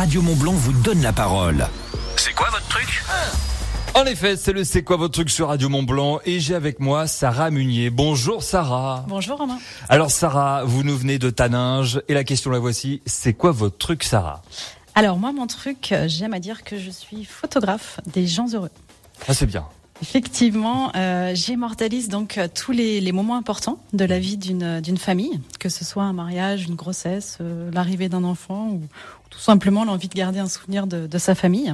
Radio Montblanc vous donne la parole. C'est quoi votre truc En effet, c'est le C'est quoi votre truc sur Radio Mont Blanc et j'ai avec moi Sarah Munier. Bonjour Sarah. Bonjour Romain. Alors Sarah, vous nous venez de Taninge et la question la voici, c'est quoi votre truc Sarah? Alors moi mon truc, euh, j'aime à dire que je suis photographe des gens heureux. Ah c'est bien. Effectivement, euh, j'immortalise donc euh, tous les, moments importants de la vie d'une d'une famille, que ce soit un mariage, une grossesse, euh, l'arrivée d'un enfant ou tout simplement l'envie de garder un souvenir de, sa famille.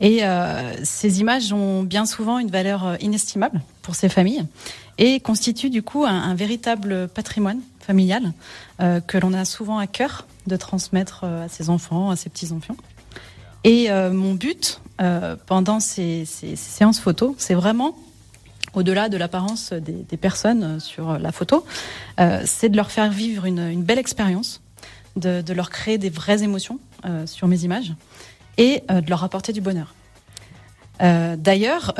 Et euh, ces images ont bien souvent une valeur euh, inestimable pour ces familles et constituent du coup un, un véritable patrimoine familial euh, que l'on a souvent à cœur de transmettre euh, à ses enfants, à ses petits-enfants. Et euh, mon but euh, pendant ces, ces- ces séances photos, c'est vraiment, au-delà de l'apparence des, personnes euh, sur la photo, euh, c'est de leur faire vivre une, belle expérience, de, leur créer des vraies émotions sur mes images et de leur apporter du bonheur. D'ailleurs,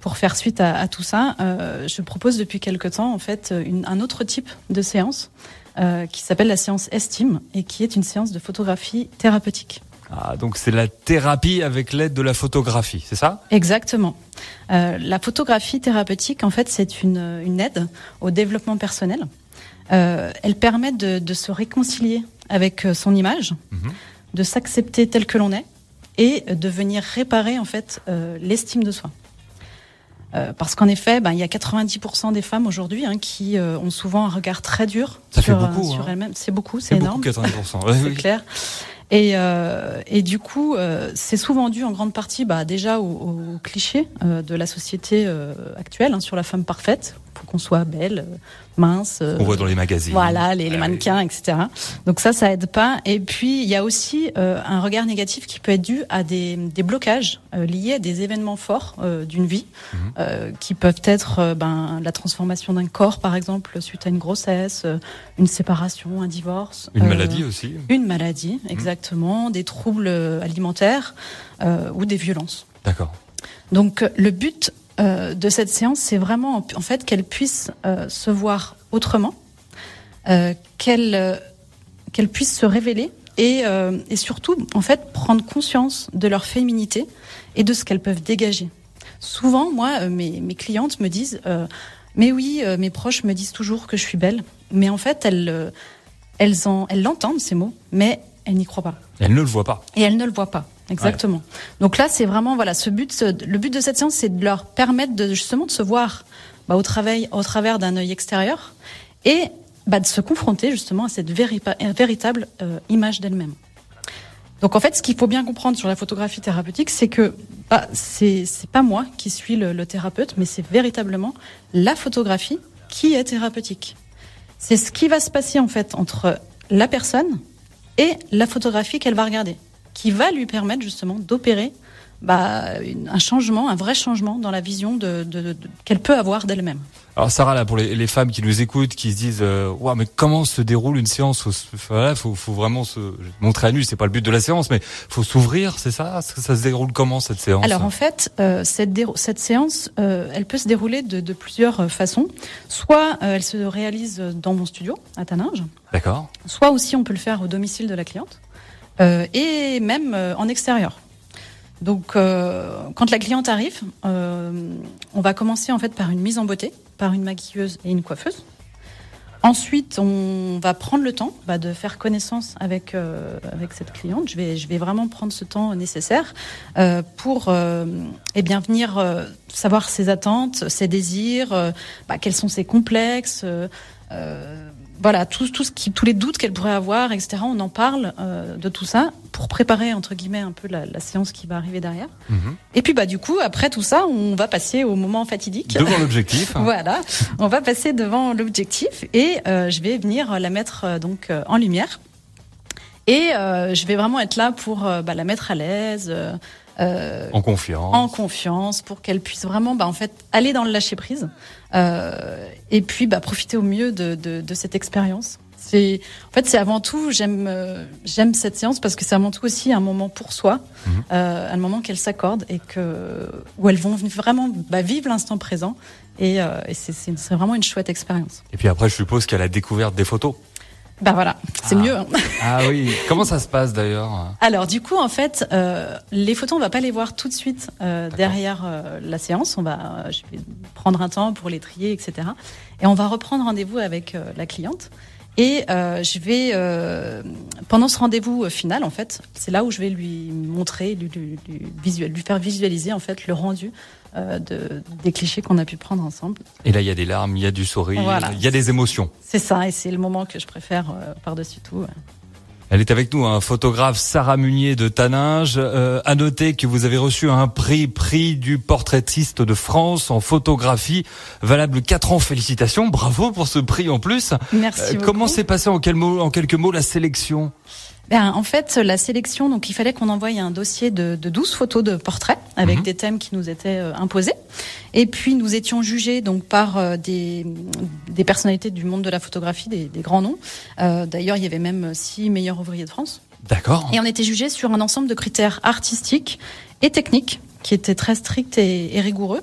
pour faire suite à, tout ça, je propose depuis quelque temps en fait un autre type de séance qui s'appelle la séance estime et qui est une séance de photographie thérapeutique. Ah donc c'est la thérapie avec l'aide de la photographie, c'est ça? Exactement. Euh, la photographie thérapeutique, en fait, c'est une, une aide au développement personnel. Euh, elle permet de, de se réconcilier avec euh, son image, Mhm. de s'accepter tel que l'on est et de venir réparer en fait euh, l'estime de soi. Euh, parce qu'en effet, ben, il y a 90% des femmes aujourd'hui hein, qui euh, ont souvent un regard très dur Ça sur, beaucoup, sur hein. elles-mêmes. C'est beaucoup, c'est énorme. beaucoup 80%. Ouais, C'est oui. clair. Et, euh, et du coup, euh, c'est souvent dû en grande partie bah, déjà au, au cliché euh, de la société actuelle hein, sur la femme parfaite. Faut qu'on soit belle, mince. On voit dans les magazines. voilà, les, les Ah mannequins, etc. Donc ça, ça aide pas. Et puis, il y a aussi un regard négatif qui peut être dû à des, des blocages liés à des événements forts d'une vie, Mhm. qui peuvent être ben, la transformation d'un corps, par exemple, suite à une grossesse, une séparation, un divorce. Une maladie aussi. une maladie, exactement, des troubles euh, alimentaires euh, ou des violences. D'accord. Donc euh, le but euh, de cette séance, c'est vraiment en- fait qu'elle puisse euh, se voir autrement, qu'elle qu'elle puisse se révéler et, et surtout en fait prendre conscience de leur féminité et de ce qu'elles peuvent dégager. Souvent, moi, mes, mes clientes me disent, mais oui, euh, mes proches me disent toujours que je suis belle, mais en fait, elles euh, elles en elles l'entendent ces mots, mais elles n'y croient pas. Elle ne le voit pas. Et elles ne le voient pas. Exactement. Donc là, c'est vraiment voilà, ce but. ce- le but de cette séance, c'est de leur permettre de justement de se voir bah, au travail, au travers d'un œil extérieur, et bah, de se confronter justement à cette véri- véritable euh, image d'elle-même. Donc en fait, ce qu'il faut bien comprendre sur la photographie thérapeutique, c'est que bah, c'est c'est pas moi qui suis le, le thérapeute, mais c'est véritablement la photographie qui est thérapeutique. C'est ce qui va se passer en fait entre la personne et la photographie qu'elle va regarder, qui va lui permettre justement d'opérer bah, une- un changement, un vrai changement dans la vision de, de- de- qu'elle peut avoir d'elle-même. Alors Sarah, là, pour les, les femmes qui nous écoutent, qui se disent, euh, mais comment se déroule une séance voilà, faut, faut vraiment se montrer à nu. C'est pas le but de la séance, mais faut s'ouvrir, c'est ça? Ça, se déroule comment cette séance? Alors en fait, euh, cette, séance, euh, elle peut se dérouler de, de plusieurs euh, façons. Soit elle se réalise dans mon studio à Taninge, D'accord. soit aussi on peut le faire au domicile de la cliente, et même en extérieur. Donc, euh, quand la cliente arrive, euh, on va commencer en fait par une mise en beauté, par une maquilleuse et une coiffeuse. Ensuite, on va prendre le temps bah, de faire connaissance avec euh, avec cette cliente. Je vais je vais vraiment prendre ce temps nécessaire pour eh bien venir savoir ses attentes, ses désirs, bah, quels sont ses complexes. Voilà, tout, tout ce qui, tous les doutes qu'elle pourrait avoir, etc. On en parle euh, de tout ça pour préparer entre guillemets un peu la, la séance qui va arriver derrière. Mhm. Et puis bah du coup après tout ça, on va passer au moment fatidique. Devant l'objectif. Voilà, on va passer devant l'objectif et euh, je vais venir la mettre euh, donc en lumière. Et je vais vraiment être là pour bah, la mettre à l'aise, euh, En confiance. en confiance, pour qu'elle puisse vraiment, bah, en fait, aller dans le lâcher prise euh, et puis bah, profiter au mieux de, de, de cette expérience. C'est, en fait, c'est avant tout, j'aime, euh, j'aime cette séance parce que c'est avant tout aussi un moment pour soi, Mhm. euh, un moment qu'elles s'accordent et que où elles vont vraiment bah, vivre l'instant présent. Et, euh, et c'est, vraiment une chouette expérience. Et puis après, je suppose qu'il y a la découverte des photos. Bah voilà, c'est Ah. mieux. hein. Ah oui. Comment ça se passe d'ailleurs? Alors du coup, en fait, euh, les photos, on va pas les voir tout de suite euh, derrière euh, la séance. On va, euh, je vais prendre un temps pour les trier, etc. Et on va reprendre rendez-vous avec euh, la cliente. Et euh, je vais, euh, pendant ce rendez-vous euh, final, en fait, c'est là où je vais lui montrer, lui, lui, lui visuel- lui faire visualiser en fait le rendu euh, de, des clichés qu'on a pu prendre ensemble. Et là, il y a des larmes, il y a du sourire, Voilà. il y a des émotions. C'est ça, et c'est le moment que je préfère euh, par-dessus tout. ouais. Elle est avec nous, un photographe Sarah Munier de Taninge. Euh, à noter que vous avez reçu un prix, prix du portraitiste de France en photographie, valable 4 ans. Félicitations, bravo pour ce prix en plus. Merci Euh, comment s'est passé en, quel mot- en quelques mots la sélection? Ben, en fait, la sélection, donc il fallait qu'on envoie un dossier de, de 12 photos de portraits avec Mhm. des thèmes qui nous étaient euh, imposés. Et puis nous étions jugés donc par euh, des, des personnalités du monde de la photographie, des, des grands noms. Euh, D'ailleurs, il y avait même six meilleurs ouvriers de France. D'accord. Et on était jugés sur un ensemble de critères artistiques et techniques qui étaient très stricts et, et rigoureux.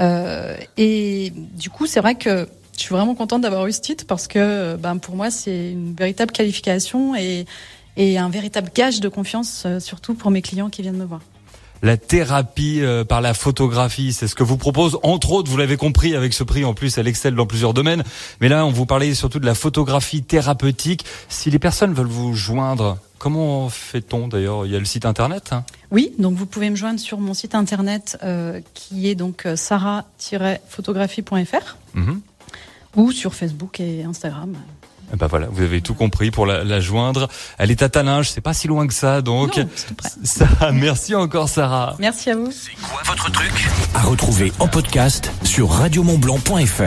Euh, et du coup, c'est vrai que je suis vraiment contente d'avoir eu ce titre parce que ben, pour moi, c'est une véritable qualification et, et un véritable gage de confiance, euh, surtout pour mes clients qui viennent me voir. La thérapie euh, par la photographie, c'est ce que vous propose, entre autres, vous l'avez compris avec ce prix, en plus elle excelle dans plusieurs domaines, mais là on vous parlait surtout de la photographie thérapeutique. Si les personnes veulent vous joindre, comment fait-on d'ailleurs? Il y a le site internet hein Oui, donc vous pouvez me joindre sur mon site internet euh, qui est donc sarah-photographie.fr Mhm. ou sur Facebook et Instagram. Eh Ben voilà, vous avez tout compris pour la, la joindre. Elle est à Talinge, c'est pas si loin que ça, donc Non, c'est ça. Merci encore Sarah. Merci à vous. À retrouver en podcast sur radiomontblanc.fr.